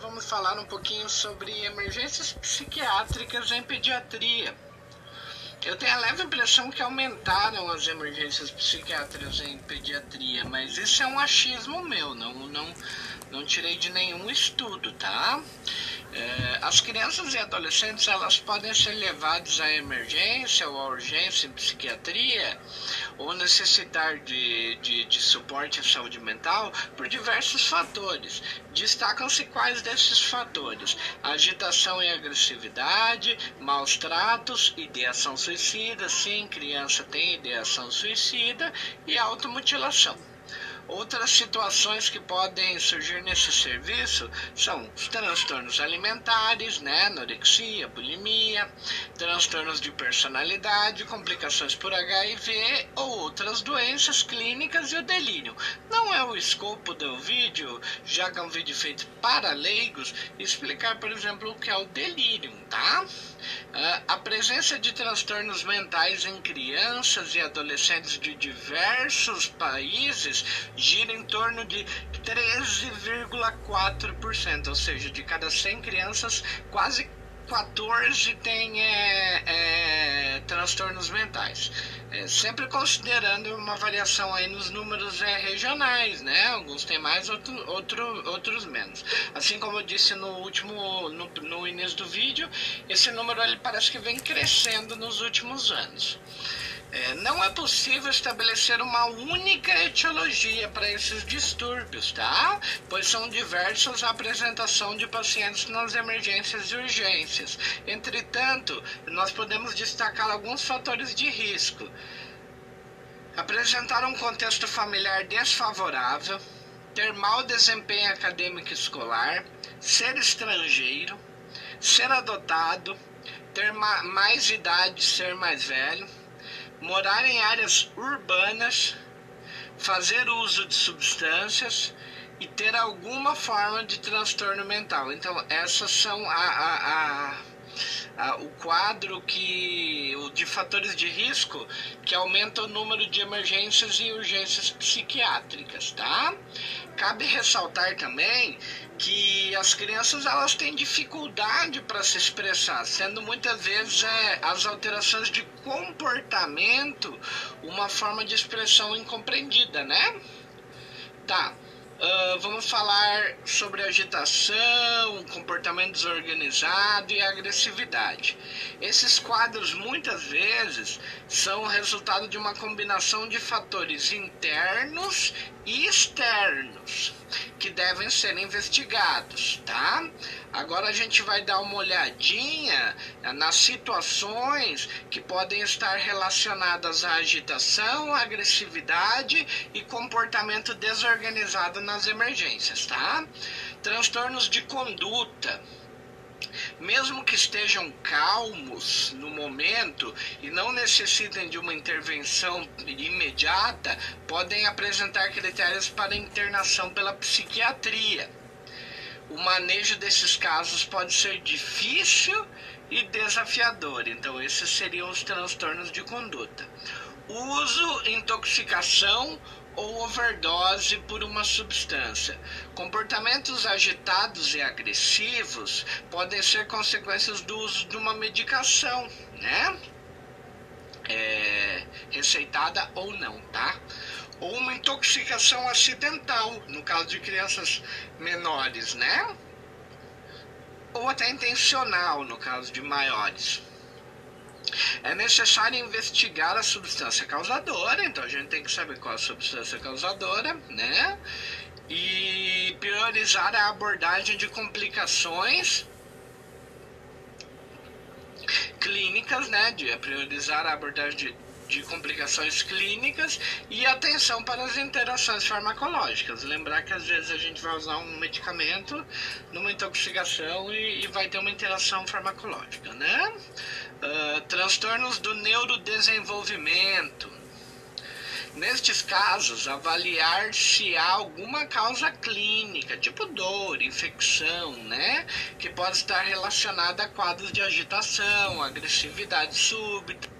vamos falar um pouquinho sobre emergências psiquiátricas em pediatria. Eu tenho a leve impressão que aumentaram as emergências psiquiátricas em pediatria, mas isso é um achismo meu, não, não, não tirei de nenhum estudo, tá? É, as crianças e adolescentes elas podem ser levadas à emergência ou à urgência em psiquiatria ou necessitar de, de, de suporte à saúde mental por diversos fatores. Destacam-se quais desses fatores? Agitação e agressividade, maus tratos, ideação suicida, sim, criança tem ideação suicida e automutilação. Outras situações que podem surgir nesse serviço são os transtornos alimentares, né, anorexia, bulimia, transtornos de personalidade, complicações por HIV ou outras doenças clínicas e o delírio. Não é o escopo do vídeo, já que é um vídeo feito para leigos, explicar, por exemplo, o que é o delírio, tá? Uh, a presença de transtornos mentais em crianças e adolescentes de diversos países gira em torno de 13,4%, ou seja, de cada 100 crianças, quase 14 têm é, é, transtornos mentais. É, sempre considerando uma variação aí nos números é, regionais, né? Alguns têm mais, outro, outro, outros menos. Assim como eu disse no último, no, no início do vídeo, esse número ele parece que vem crescendo nos últimos anos. É, não é possível estabelecer uma única etiologia para esses distúrbios, tá? Pois são diversas a apresentação de pacientes nas emergências e urgências. Entretanto, nós podemos destacar alguns fatores de risco. Apresentar um contexto familiar desfavorável, ter mau desempenho acadêmico escolar, ser estrangeiro, ser adotado, ter mais idade, ser mais velho morar em áreas urbanas, fazer uso de substâncias e ter alguma forma de transtorno mental. Então, essas são a, a, a, o quadro que o de fatores de risco que aumenta o número de emergências e urgências psiquiátricas, tá? Cabe ressaltar também que as crianças elas têm dificuldade para se expressar, sendo muitas vezes é, as alterações de comportamento uma forma de expressão incompreendida, né? Tá. Uh, vamos falar sobre agitação, comportamento desorganizado e agressividade. Esses quadros muitas vezes são resultado de uma combinação de fatores internos e externos que devem ser investigados, tá? Agora a gente vai dar uma olhadinha nas situações que podem estar relacionadas à agitação, agressividade e comportamento desorganizado nas emergências, tá? Transtornos de conduta mesmo que estejam calmos no momento e não necessitem de uma intervenção imediata, podem apresentar critérios para internação pela psiquiatria. O manejo desses casos pode ser difícil e desafiador, então esses seriam os transtornos de conduta. Uso, intoxicação ou overdose por uma substância. Comportamentos agitados e agressivos podem ser consequências do uso de uma medicação, né? É, receitada ou não, tá? Ou uma intoxicação acidental, no caso de crianças menores, né? Ou até intencional, no caso de maiores é necessário investigar a substância causadora, então a gente tem que saber qual a substância causadora, né? E priorizar a abordagem de complicações clínicas, né? De priorizar a abordagem de, de complicações clínicas e atenção para as interações farmacológicas. Lembrar que às vezes a gente vai usar um medicamento numa intoxicação e, e vai ter uma interação farmacológica, né? Uh, transtornos do neurodesenvolvimento. Nestes casos, avaliar se há alguma causa clínica, tipo dor, infecção, né? Que pode estar relacionada a quadros de agitação, agressividade súbita